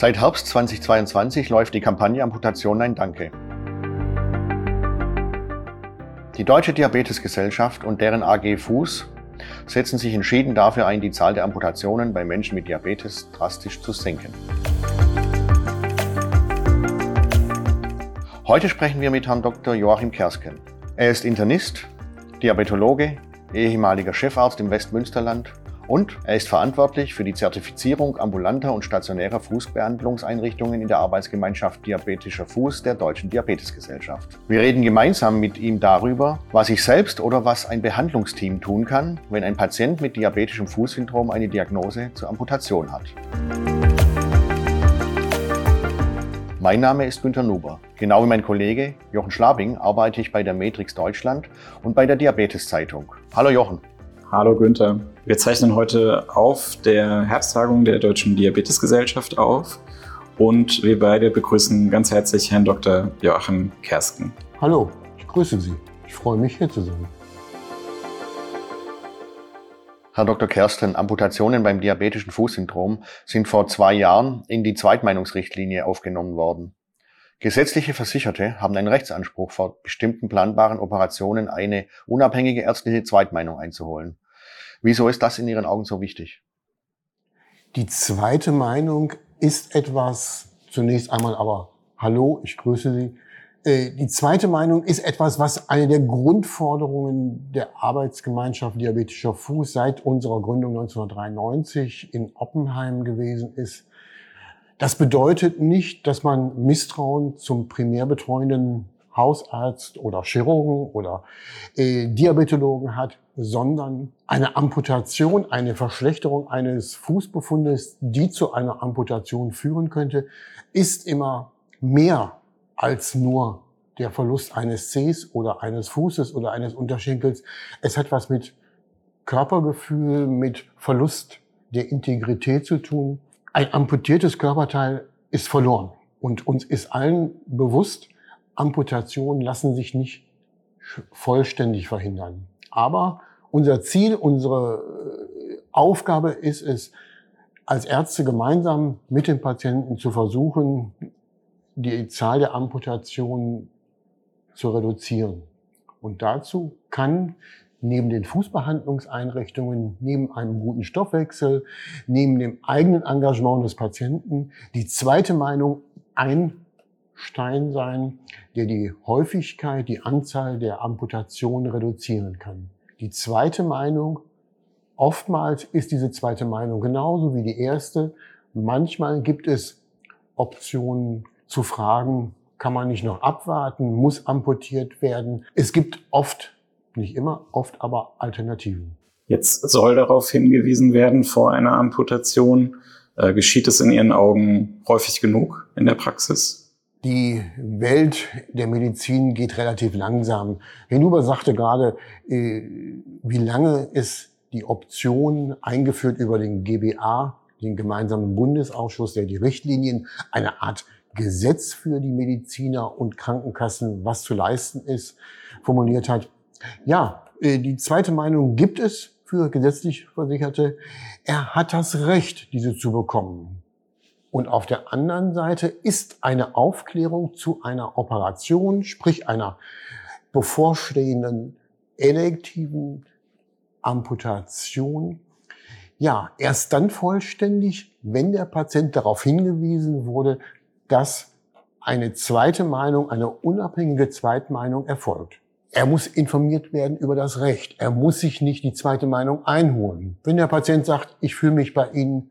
Seit Herbst 2022 läuft die Kampagne Amputation Nein Danke. Die Deutsche Diabetesgesellschaft und deren AG Fuß setzen sich entschieden dafür ein, die Zahl der Amputationen bei Menschen mit Diabetes drastisch zu senken. Heute sprechen wir mit Herrn Dr. Joachim Kersken. Er ist Internist, Diabetologe, ehemaliger Chefarzt im Westmünsterland und er ist verantwortlich für die Zertifizierung ambulanter und stationärer Fußbehandlungseinrichtungen in der Arbeitsgemeinschaft Diabetischer Fuß der Deutschen Diabetesgesellschaft. Wir reden gemeinsam mit ihm darüber, was ich selbst oder was ein Behandlungsteam tun kann, wenn ein Patient mit diabetischem Fußsyndrom eine Diagnose zur Amputation hat. Mein Name ist Günter Nuber. Genau wie mein Kollege Jochen Schlabing arbeite ich bei der Matrix Deutschland und bei der Diabetes Zeitung. Hallo Jochen. Hallo Günther. Wir zeichnen heute auf der Herbsttagung der Deutschen Diabetesgesellschaft auf und wir beide begrüßen ganz herzlich Herrn Dr. Joachim Kersken. Hallo, ich grüße Sie. Ich freue mich hier zu sein. Herr Dr. Kersten, Amputationen beim diabetischen Fußsyndrom sind vor zwei Jahren in die Zweitmeinungsrichtlinie aufgenommen worden. Gesetzliche Versicherte haben einen Rechtsanspruch vor bestimmten planbaren Operationen eine unabhängige ärztliche Zweitmeinung einzuholen. Wieso ist das in Ihren Augen so wichtig? Die zweite Meinung ist etwas, zunächst einmal aber, hallo, ich grüße Sie. Äh, die zweite Meinung ist etwas, was eine der Grundforderungen der Arbeitsgemeinschaft Diabetischer Fuß seit unserer Gründung 1993 in Oppenheim gewesen ist. Das bedeutet nicht, dass man Misstrauen zum primär betreuenden Hausarzt oder Chirurgen oder äh, Diabetologen hat, sondern eine Amputation, eine Verschlechterung eines Fußbefundes, die zu einer Amputation führen könnte, ist immer mehr als nur der Verlust eines Zehs oder eines Fußes oder eines Unterschenkels. Es hat was mit Körpergefühl, mit Verlust der Integrität zu tun ein amputiertes Körperteil ist verloren. Und uns ist allen bewusst, Amputationen lassen sich nicht vollständig verhindern. Aber unser Ziel, unsere äh, Aufgabe ist es, als Ärzte gemeinsam mit den Patienten zu versuchen, die Zahl der Amputationen zu reduzieren. Und dazu kann neben den Fußbehandlungseinrichtungen, neben einem guten Stoffwechsel, neben dem eigenen Engagement des Patienten die zweite Meinung ein Stein sein, der die Häufigkeit, die Anzahl der Amputationen reduzieren kann. Die zweite Meinung, oftmals ist diese zweite Meinung genauso wie die erste. Manchmal gibt es Optionen zu fragen, kann man nicht noch abwarten, muss amputiert werden. Es gibt oft nicht immer, oft aber Alternativen. Jetzt soll darauf hingewiesen werden vor einer Amputation. Äh, geschieht es in Ihren Augen häufig genug in der Praxis? Die Welt der Medizin geht relativ langsam. Herr Nuber sagte gerade, äh, wie lange ist die Option eingeführt über den GBA, den gemeinsamen Bundesausschuss, der die Richtlinien, eine Art Gesetz für die Mediziner und Krankenkassen, was zu leisten ist, formuliert hat. Ja, äh, die zweite Meinung gibt es für gesetzlich Versicherte. Er hat das Recht, diese zu bekommen. Und auf der anderen Seite ist eine Aufklärung zu einer Operation, sprich einer bevorstehenden elektiven Amputation, ja, erst dann vollständig, wenn der Patient darauf hingewiesen wurde, dass eine zweite Meinung, eine unabhängige Zweitmeinung erfolgt. Er muss informiert werden über das Recht. Er muss sich nicht die zweite Meinung einholen. Wenn der Patient sagt, ich fühle mich bei Ihnen,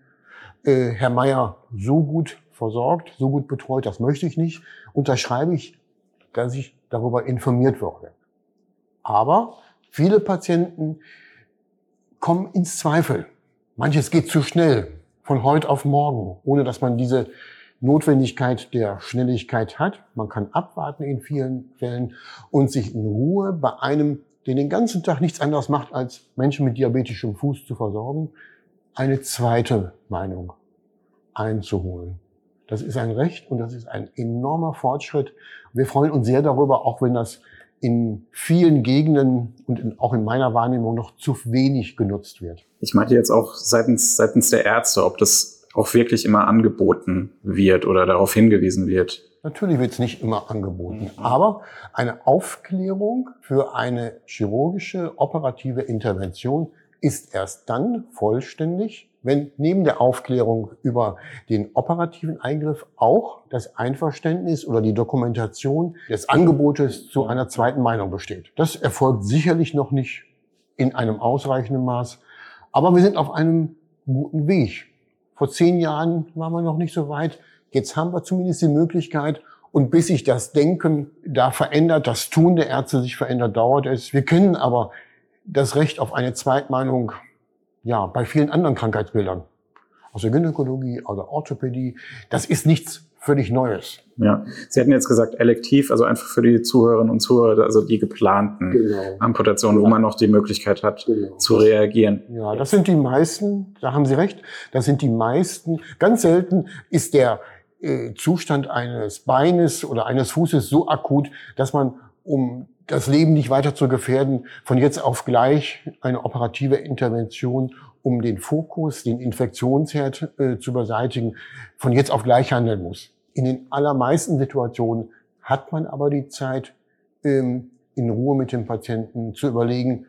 äh, Herr Meier, so gut versorgt, so gut betreut, das möchte ich nicht, unterschreibe ich, dass ich darüber informiert wurde. Aber viele Patienten kommen ins Zweifel. Manches geht zu schnell, von heute auf morgen, ohne dass man diese Notwendigkeit der Schnelligkeit hat. Man kann abwarten in vielen Fällen und sich in Ruhe bei einem, der den ganzen Tag nichts anderes macht, als Menschen mit diabetischem Fuß zu versorgen, eine zweite Meinung einzuholen. Das ist ein Recht und das ist ein enormer Fortschritt. Wir freuen uns sehr darüber, auch wenn das in vielen Gegenden und in, auch in meiner Wahrnehmung noch zu wenig genutzt wird. Ich meinte jetzt auch seitens, seitens der Ärzte, ob das auch wirklich immer angeboten wird oder darauf hingewiesen wird. Natürlich wird es nicht immer angeboten, mhm. aber eine Aufklärung für eine chirurgische operative Intervention ist erst dann vollständig, wenn neben der Aufklärung über den operativen Eingriff auch das Einverständnis oder die Dokumentation des Angebotes zu einer zweiten Meinung besteht. Das erfolgt sicherlich noch nicht in einem ausreichenden Maß, aber wir sind auf einem guten Weg. Vor zehn Jahren waren wir noch nicht so weit. Jetzt haben wir zumindest die Möglichkeit. Und bis sich das Denken da verändert, das Tun der Ärzte sich verändert, dauert es. Wir kennen aber das Recht auf eine Zweitmeinung, ja, bei vielen anderen Krankheitsbildern. Aus der Gynäkologie, aus der Orthopädie. Das ist nichts völlig Neues. Ja, Sie hatten jetzt gesagt elektiv, also einfach für die Zuhörerinnen und Zuhörer, also die geplanten genau. Amputationen, wo man noch die Möglichkeit hat genau. zu reagieren. Ja, das sind die meisten, da haben Sie recht, das sind die meisten. Ganz selten ist der äh, Zustand eines Beines oder eines Fußes so akut, dass man, um das Leben nicht weiter zu gefährden, von jetzt auf gleich eine operative Intervention, um den Fokus, den Infektionsherd äh, zu beseitigen, von jetzt auf gleich handeln muss. In den allermeisten Situationen hat man aber die Zeit, ähm, in Ruhe mit dem Patienten zu überlegen,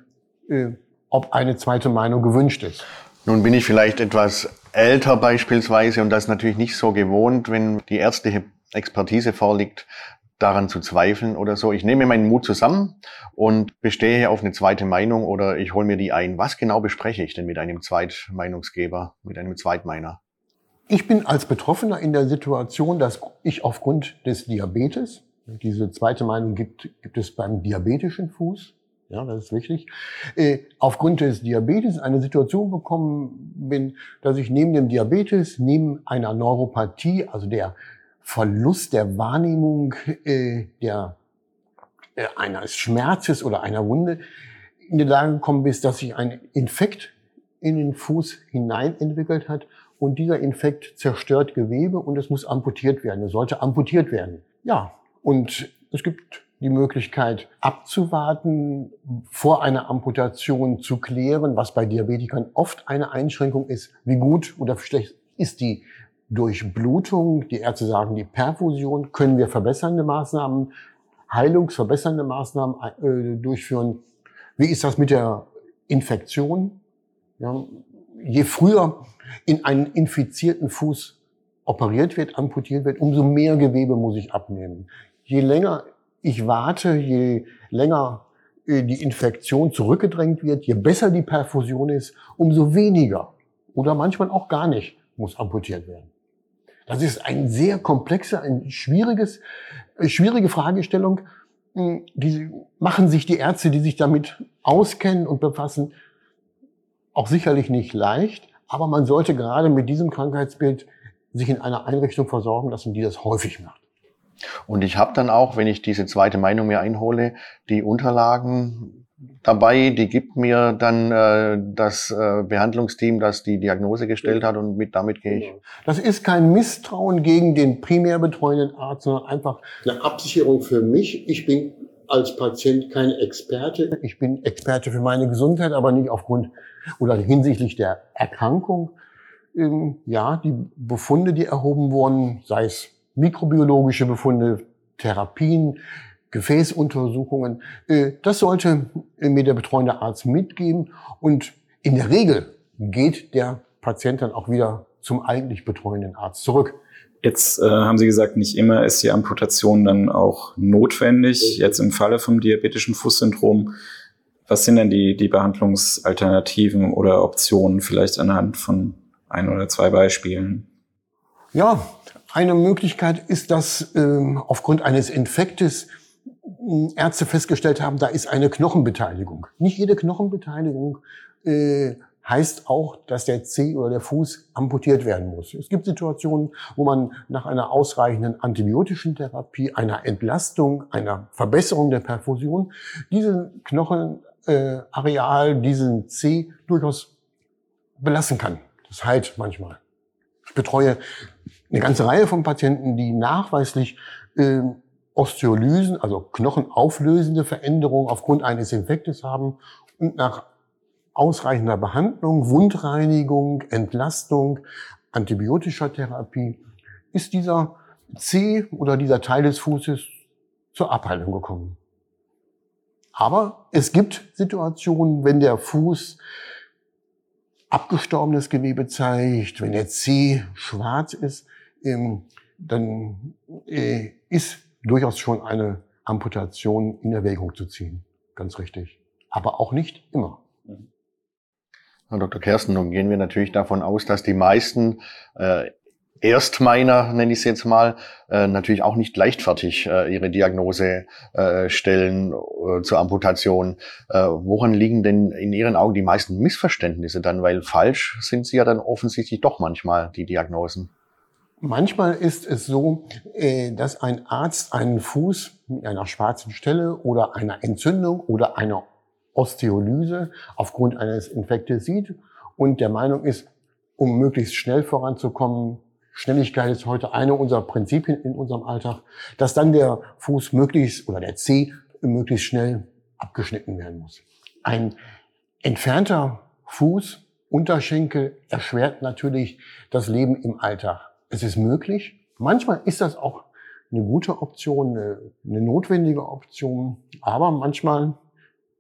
äh, ob eine zweite Meinung gewünscht ist. Nun bin ich vielleicht etwas älter beispielsweise und das natürlich nicht so gewohnt, wenn die ärztliche Expertise vorliegt, daran zu zweifeln oder so. Ich nehme meinen Mut zusammen und bestehe auf eine zweite Meinung oder ich hole mir die ein. Was genau bespreche ich denn mit einem Zweitmeinungsgeber, mit einem Zweitmeiner? Ich bin als Betroffener in der Situation, dass ich aufgrund des Diabetes, diese zweite Meinung gibt, gibt es beim diabetischen Fuß, ja, das ist wichtig, äh, aufgrund des Diabetes eine Situation bekommen bin, dass ich neben dem Diabetes, neben einer Neuropathie, also der Verlust der Wahrnehmung äh, der, äh, eines Schmerzes oder einer Wunde in die Lage gekommen bist, dass sich ein Infekt in den Fuß hinein entwickelt hat und dieser Infekt zerstört Gewebe und es muss amputiert werden. Es sollte amputiert werden. Ja, und es gibt die Möglichkeit abzuwarten, vor einer Amputation zu klären, was bei Diabetikern oft eine Einschränkung ist. Wie gut oder schlecht ist die Durchblutung, die Ärzte sagen, die Perfusion, können wir verbessernde Maßnahmen, heilungsverbessernde Maßnahmen äh, durchführen. Wie ist das mit der Infektion? Ja, je früher in einen infizierten Fuß operiert wird, amputiert wird, umso mehr Gewebe muss ich abnehmen. Je länger ich warte, je länger äh, die Infektion zurückgedrängt wird, je besser die Perfusion ist, umso weniger oder manchmal auch gar nicht muss amputiert werden. Das ist ein sehr komplexer, ein schwieriges, äh, schwierige Fragestellung. Hm, die machen sich die Ärzte, die sich damit auskennen und befassen, auch sicherlich nicht leicht. Aber man sollte gerade mit diesem Krankheitsbild sich in einer Einrichtung versorgen lassen, die das häufig macht. Und ich habe dann auch, wenn ich diese zweite Meinung mir einhole, die Unterlagen dabei, die gibt mir dann äh, das äh, Behandlungsteam, das die Diagnose gestellt hat und mit damit gehe ich. Genau. Das ist kein Misstrauen gegen den primär betreuenden Arzt, sondern einfach eine Absicherung für mich. Ich bin als Patient kein Experte. Ich bin Experte für meine Gesundheit, aber nicht aufgrund oder hinsichtlich der Erkrankung. Ähm, ja, die Befunde, die erhoben wurden, sei es mikrobiologische Befunde, Therapien, Gefäßuntersuchungen. Äh, das sollte mir der betreuende Arzt mitgeben und in der Regel geht der Patient dann auch wieder zum eigentlich betreuenden Arzt zurück. Jetzt äh, haben Sie gesagt, nicht immer ist die Amputation dann auch notwendig. Jetzt im Falle vom diabetischen Fußsyndrom, was sind denn die, die Behandlungsalternativen oder Optionen vielleicht anhand von ein oder zwei Beispielen? Ja, eine Möglichkeit ist, dass äh, aufgrund eines Infektes Ärzte festgestellt haben, da ist eine Knochenbeteiligung. Nicht jede Knochenbeteiligung äh, heißt auch, dass der Zeh oder der Fuß amputiert werden muss. Es gibt Situationen, wo man nach einer ausreichenden antibiotischen Therapie, einer Entlastung, einer Verbesserung der Perfusion diesen Knochenareal, äh, diesen Zeh durchaus belassen kann. Das heilt manchmal. Ich betreue eine ganze Reihe von Patienten, die nachweislich äh, Osteolysen, also knochenauflösende Veränderungen aufgrund eines Infektes haben und nach ausreichender Behandlung, Wundreinigung, Entlastung, antibiotischer Therapie ist dieser C oder dieser Teil des Fußes zur Abheilung gekommen. Aber es gibt Situationen, wenn der Fuß abgestorbenes Gewebe zeigt, wenn der C schwarz ist, ähm, dann äh, ist durchaus schon eine Amputation in Erwägung zu ziehen. Ganz richtig. Aber auch nicht immer. Herr Dr. Kersten, nun gehen wir natürlich davon aus, dass die meisten äh, Erstmeiner, nenne ich es jetzt mal, äh, natürlich auch nicht leichtfertig äh, ihre Diagnose äh, stellen äh, zur Amputation. Äh, woran liegen denn in Ihren Augen die meisten Missverständnisse dann? Weil falsch sind sie ja dann offensichtlich doch manchmal, die Diagnosen. Manchmal ist es so, äh, dass ein Arzt einen Fuß mit einer schwarzen Stelle oder einer Entzündung oder einer Osteolyse aufgrund eines Infektes sieht und der Meinung ist, um möglichst schnell voranzukommen, Schnelligkeit ist heute eine unserer Prinzipien in unserem Alltag, dass dann der Fuß möglichst oder der Zeh möglichst schnell abgeschnitten werden muss. Ein entfernter Fuß, Unterschenkel erschwert natürlich das Leben im Alltag. Es ist möglich. Manchmal ist das auch eine gute Option, eine, eine notwendige Option, aber manchmal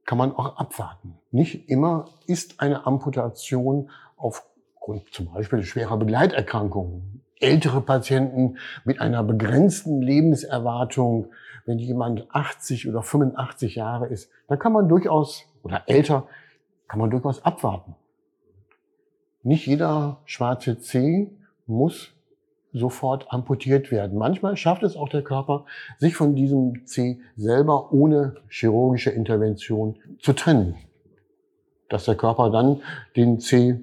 kann man auch abwarten. Nicht immer ist eine Amputation aufgrund zum Beispiel schwerer Begleiterkrankungen ältere Patienten mit einer begrenzten Lebenserwartung, wenn jemand 80 oder 85 Jahre ist, dann kann man durchaus, oder älter, kann man durchaus abwarten. Nicht jeder schwarze Zeh muss sofort amputiert werden. Manchmal schafft es auch der Körper, sich von diesem Zeh selber ohne chirurgische Intervention zu trennen. Dass der Körper dann den Zeh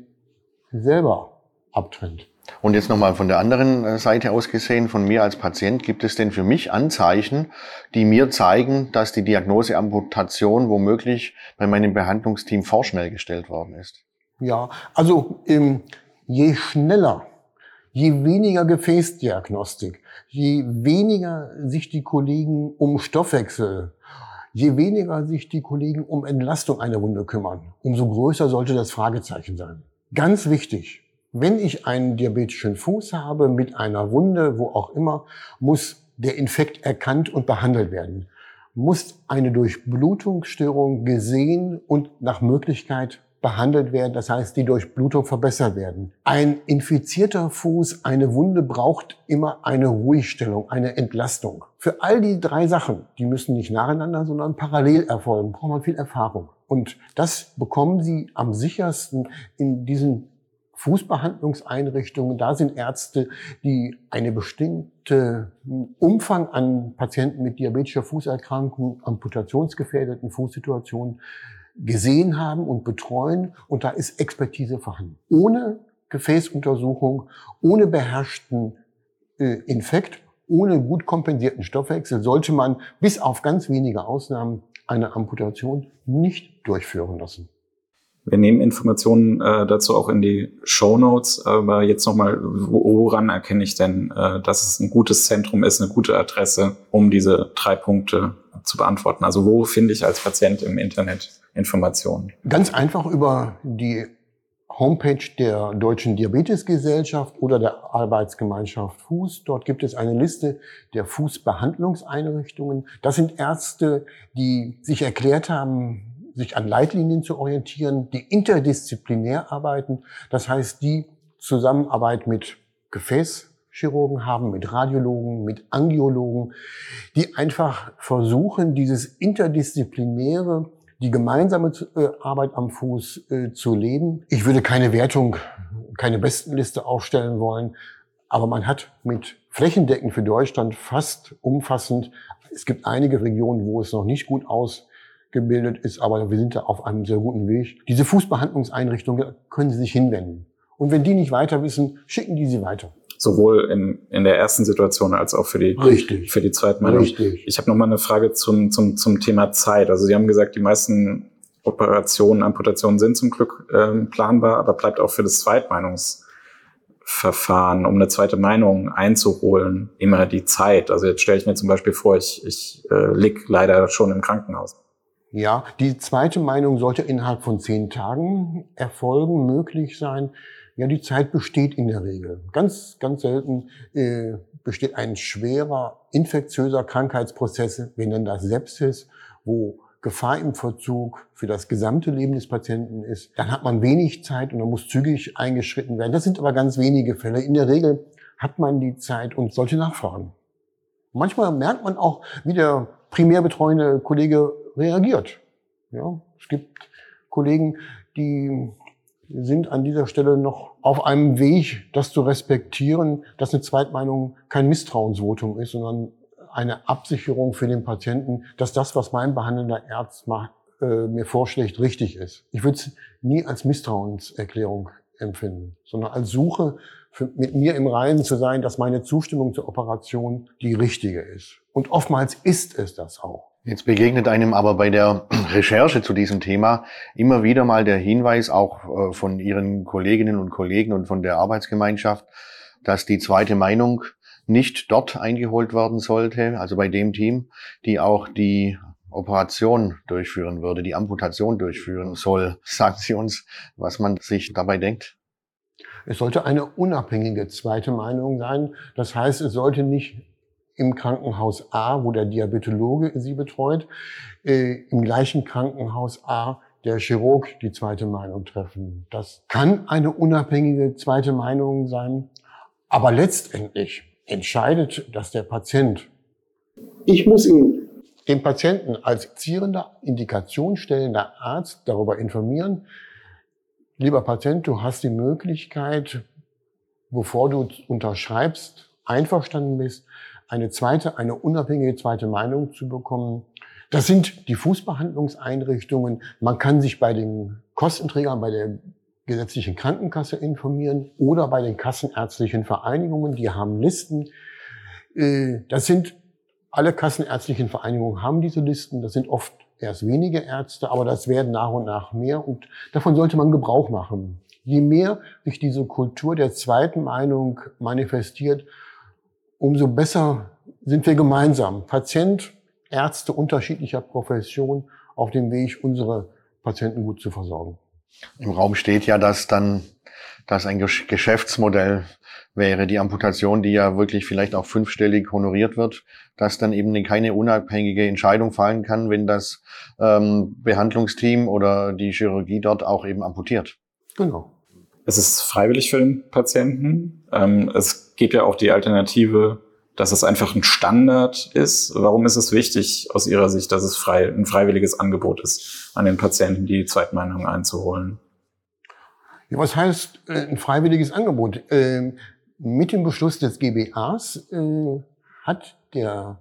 selber abtrennt. Und jetzt nochmal von der anderen äh, Seite aus gesehen, von mir als Patient, gibt es denn für mich Anzeichen, die mir zeigen, dass die Diagnose Amputation womöglich bei meinem Behandlungsteam vorschnell gestellt worden ist? Ja, also ähm, je schneller, je weniger Gefäßdiagnostik, je weniger sich die Kollegen um Stoffwechsel, je weniger sich die Kollegen um Entlastung einer Wunde kümmern, umso größer sollte das Fragezeichen sein. Ganz wichtig, wenn ich einen diabetischen Fuß habe mit einer Wunde, wo auch immer, muss der Infekt erkannt und behandelt werden. Muss eine Durchblutungsstörung gesehen und nach Möglichkeit behandelt werden, das heißt die Durchblutung verbessert werden. Ein infizierter Fuß, eine Wunde braucht immer eine Ruhigstellung, eine Entlastung. Für all die drei Sachen, die müssen nicht nacheinander, sondern parallel erfolgen, braucht man viel Erfahrung. Und das bekommen Sie am sichersten in diesen Fußbehandlungseinrichtungen, da sind Ärzte, die eine bestimmte Umfang an Patienten mit diabetischer Fußerkrankung, amputationsgefährdeten Fußsituationen gesehen haben und betreuen. Und da ist Expertise vorhanden. Ohne Gefäßuntersuchung, ohne beherrschten äh, Infekt, ohne gut kompensierten Stoffwechsel sollte man bis auf ganz wenige Ausnahmen eine Amputation nicht durchführen lassen. Wir nehmen Informationen äh, dazu auch in die Show Notes, aber jetzt nochmal, woran erkenne ich denn, äh, dass es ein gutes Zentrum ist, eine gute Adresse, um diese drei Punkte zu beantworten? Also wo finde ich als Patient im Internet Informationen? Ganz einfach über die Homepage der Deutschen Diabetesgesellschaft oder der Arbeitsgemeinschaft Fuß. Dort gibt es eine Liste der Fußbehandlungseinrichtungen. Das sind Ärzte, die sich erklärt haben, sich an Leitlinien zu orientieren, die interdisziplinär arbeiten. Das heißt, die Zusammenarbeit mit Gefäßchirurgen haben, mit Radiologen, mit Angiologen, die einfach versuchen, dieses interdisziplinäre, die gemeinsame äh, Arbeit am Fuß äh, zu leben. Ich würde keine Wertung, keine Bestenliste aufstellen wollen, aber man hat mit flächendeckend für Deutschland fast umfassend, es gibt einige Regionen, wo es noch nicht gut aus gebildet ist, aber wir sind da auf einem sehr guten Weg. Diese Fußbehandlungseinrichtungen können Sie sich hinwenden. Und wenn die nicht weiter wissen, schicken die sie weiter. Sowohl in, in der ersten Situation als auch für die, Richtig. für die zweite Meinung. Richtig. Ich habe noch mal eine Frage zum, zum, zum Thema Zeit. Also Sie haben gesagt, die meisten Operationen, Amputationen sind zum Glück ähm, planbar, aber bleibt auch für das Zweitmeinungsverfahren, um eine zweite Meinung einzuholen, immer die Zeit. Also jetzt stelle ich mir zum Beispiel vor, ich, ich äh, lieg leider schon im Krankenhaus. Ja, die zweite Meinung sollte innerhalb von zehn Tagen erfolgen, möglich sein. Ja, die Zeit besteht in der Regel. Ganz, ganz selten äh, besteht ein schwerer infektiöser Krankheitsprozess, wir nennen das Sepsis, wo Gefahr im Verzug für das gesamte Leben des Patienten ist. Dann hat man wenig Zeit und dann muss zügig eingeschritten werden. Das sind aber ganz wenige Fälle. In der Regel hat man die Zeit und sollte nachfragen. Manchmal merkt man auch, wie der primär betreuende Kollege reagiert. Ja, es gibt Kollegen, die sind an dieser Stelle noch auf einem Weg, das zu respektieren, dass eine Zweitmeinung kein Misstrauensvotum ist, sondern eine Absicherung für den Patienten, dass das, was mein behandelnder Arzt macht, äh, mir vorschlägt, richtig ist. Ich würde es nie als Misstrauenserklärung empfinden, sondern als Suche für, mit mir im Reinen zu sein, dass meine Zustimmung zur Operation die richtige ist. Und oftmals ist es das auch. Jetzt begegnet einem aber bei der Recherche zu diesem Thema immer wieder mal der Hinweis, auch äh, von Ihren Kolleginnen und Kollegen und von der Arbeitsgemeinschaft, dass die zweite Meinung nicht dort eingeholt werden sollte, also bei dem Team, die auch die Operation durchführen würde, die Amputation durchführen soll. Sagen Sie uns, was man sich dabei denkt? Es sollte eine unabhängige zweite Meinung sein. Das heißt, es sollte nicht im Krankenhaus A, wo der Diabetologe sie betreut, äh, im gleichen Krankenhaus A der Chirurg die zweite Meinung treffen. Das kann eine unabhängige zweite Meinung sein, aber letztendlich entscheidet dass der Patient. Ich muss ihn, den Patienten als zierender, indikationsstellender Arzt darüber informieren, lieber Patient, du hast die Möglichkeit, bevor du unterschreibst, einverstanden bist, eine zweite, eine unabhängige zweite Meinung zu bekommen. Das sind die Fußbehandlungseinrichtungen. Man kann sich bei den Kostenträgern, bei der gesetzlichen Krankenkasse informieren oder bei den kassenärztlichen Vereinigungen. Die haben Listen. Äh, das sind alle kassenärztlichen Vereinigungen haben diese Listen. Das sind oft erst wenige Ärzte, aber das werden nach und nach mehr und davon sollte man Gebrauch machen. Je mehr sich diese Kultur der zweiten Meinung manifestiert, umso besser sind wir gemeinsam, Patient, Ärzte unterschiedlicher Profession, auf dem Weg, unsere Patienten gut zu versorgen. Im Raum steht ja, dass dann das ein Geschäftsmodell wäre, die Amputation, die ja wirklich vielleicht auch fünfstellig honoriert wird, dass dann eben keine unabhängige Entscheidung fallen kann, wenn das ähm, Behandlungsteam oder die Chirurgie dort auch eben amputiert. Genau. Es ist freiwillig für den Patienten. Ähm, es gibt ja auch die Alternative, dass es einfach ein Standard ist. Warum ist es wichtig aus Ihrer Sicht, dass es frei, ein freiwilliges Angebot ist, an den Patienten die Zweitmeinung einzuholen? Ja, was heißt äh, ein freiwilliges Angebot? Ähm, mit dem Beschluss des GBAs äh, hat der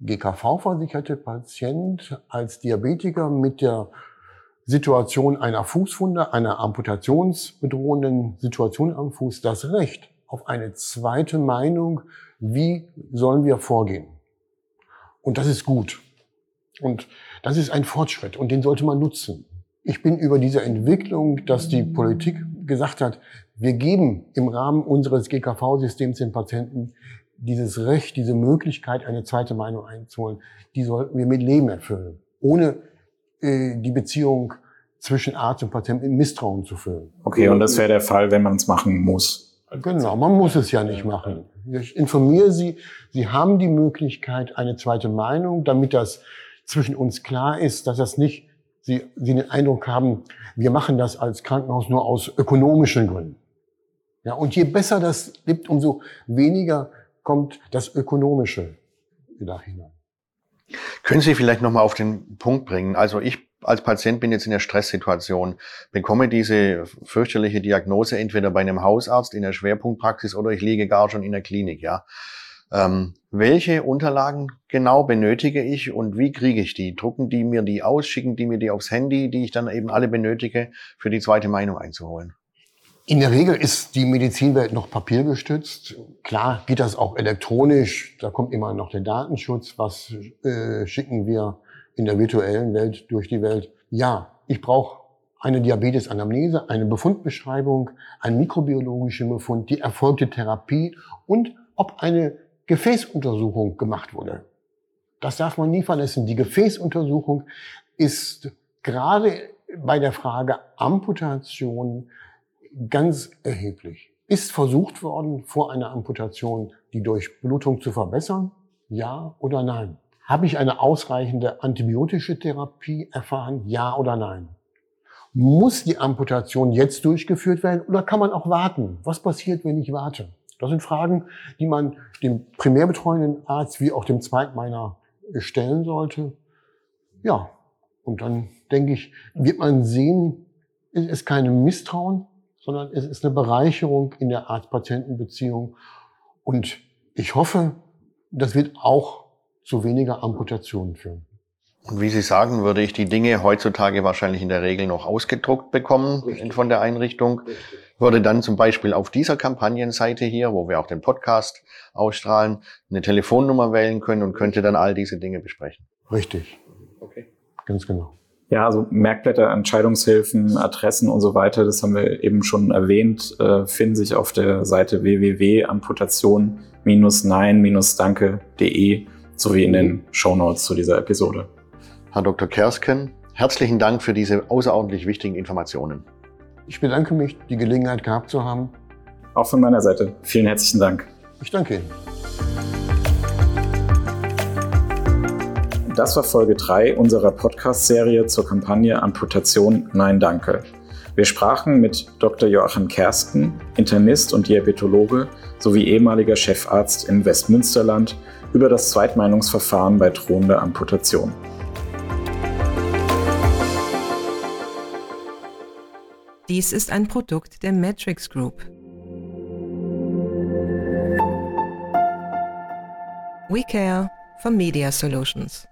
GKV-versicherte Patient als Diabetiker mit der Situation einer Fußwunde, einer amputationsbedrohenden Situation am Fuß das Recht auf eine zweite Meinung, wie sollen wir vorgehen. Und das ist gut. Und das ist ein Fortschritt und den sollte man nutzen. Ich bin über diese Entwicklung, dass die Politik gesagt hat, wir geben im Rahmen unseres GKV-Systems den Patienten dieses Recht, diese Möglichkeit, eine zweite Meinung einzuholen, die sollten wir mit Leben erfüllen, ohne äh, die Beziehung zwischen Arzt und Patient in Misstrauen zu füllen. Okay, und das wäre der Fall, wenn man es machen muss. Genau, man muss es ja nicht machen. Ich informiere Sie, Sie haben die Möglichkeit, eine zweite Meinung, damit das zwischen uns klar ist, dass das nicht, Sie, Sie den Eindruck haben, wir machen das als Krankenhaus nur aus ökonomischen Gründen. Ja, und je besser das lebt, umso weniger kommt das Ökonomische da hinein. Können Sie vielleicht nochmal auf den Punkt bringen? Also ich als Patient bin jetzt in der Stresssituation, bekomme diese fürchterliche Diagnose entweder bei einem Hausarzt in der Schwerpunktpraxis oder ich liege gar schon in der Klinik, ja. Ähm, welche Unterlagen genau benötige ich und wie kriege ich die? Drucken die mir die aus, schicken die mir die aufs Handy, die ich dann eben alle benötige, für die zweite Meinung einzuholen? In der Regel ist die Medizinwelt noch papiergestützt. Klar geht das auch elektronisch. Da kommt immer noch der Datenschutz. Was äh, schicken wir in der virtuellen Welt durch die Welt? Ja, ich brauche eine Diabetesanamnese, eine Befundbeschreibung, einen mikrobiologischen Befund, die erfolgte Therapie und ob eine Gefäßuntersuchung gemacht wurde. Das darf man nie vergessen. Die Gefäßuntersuchung ist gerade bei der Frage Amputation ganz erheblich. Ist versucht worden, vor einer Amputation die Durchblutung zu verbessern? Ja oder nein? Habe ich eine ausreichende antibiotische Therapie erfahren? Ja oder nein? Muss die Amputation jetzt durchgeführt werden oder kann man auch warten? Was passiert, wenn ich warte? Das sind Fragen, die man dem primärbetreuenden Arzt wie auch dem Zweitmeiner stellen sollte. Ja, und dann denke ich, wird man sehen, es ist kein Misstrauen, sondern es ist eine Bereicherung in der Arzt-Patienten-Beziehung. Und ich hoffe, das wird auch zu weniger Amputationen führen. Und wie Sie sagen, würde ich die Dinge heutzutage wahrscheinlich in der Regel noch ausgedruckt bekommen Richtig. von der Einrichtung. Richtig. Würde dann zum Beispiel auf dieser Kampagnenseite hier, wo wir auch den Podcast ausstrahlen, eine Telefonnummer wählen können und könnte dann all diese Dinge besprechen. Richtig. Okay. Ganz genau. Ja, also Merkblätter, Entscheidungshilfen, Adressen und so weiter, das haben wir eben schon erwähnt, äh, finden sich auf der Seite www.amputation-nein-danke.de sowie in den Shownotes zu dieser Episode. Herr Dr. Kersken, herzlichen Dank für diese außerordentlich wichtigen Informationen. Ich bedanke mich, die Gelegenheit gehabt zu haben. Auch von meiner Seite. Vielen herzlichen Dank. Ich danke Ihnen. Das war Folge 3 unserer Podcast-Serie zur Kampagne Amputation Nein Danke. Wir sprachen mit Dr. Joachim Kersten, Internist und Diabetologe sowie ehemaliger Chefarzt im Westmünsterland über das Zweitmeinungsverfahren bei drohender Amputation. Dies ist ein Produkt der Matrix Group. We care for Media Solutions.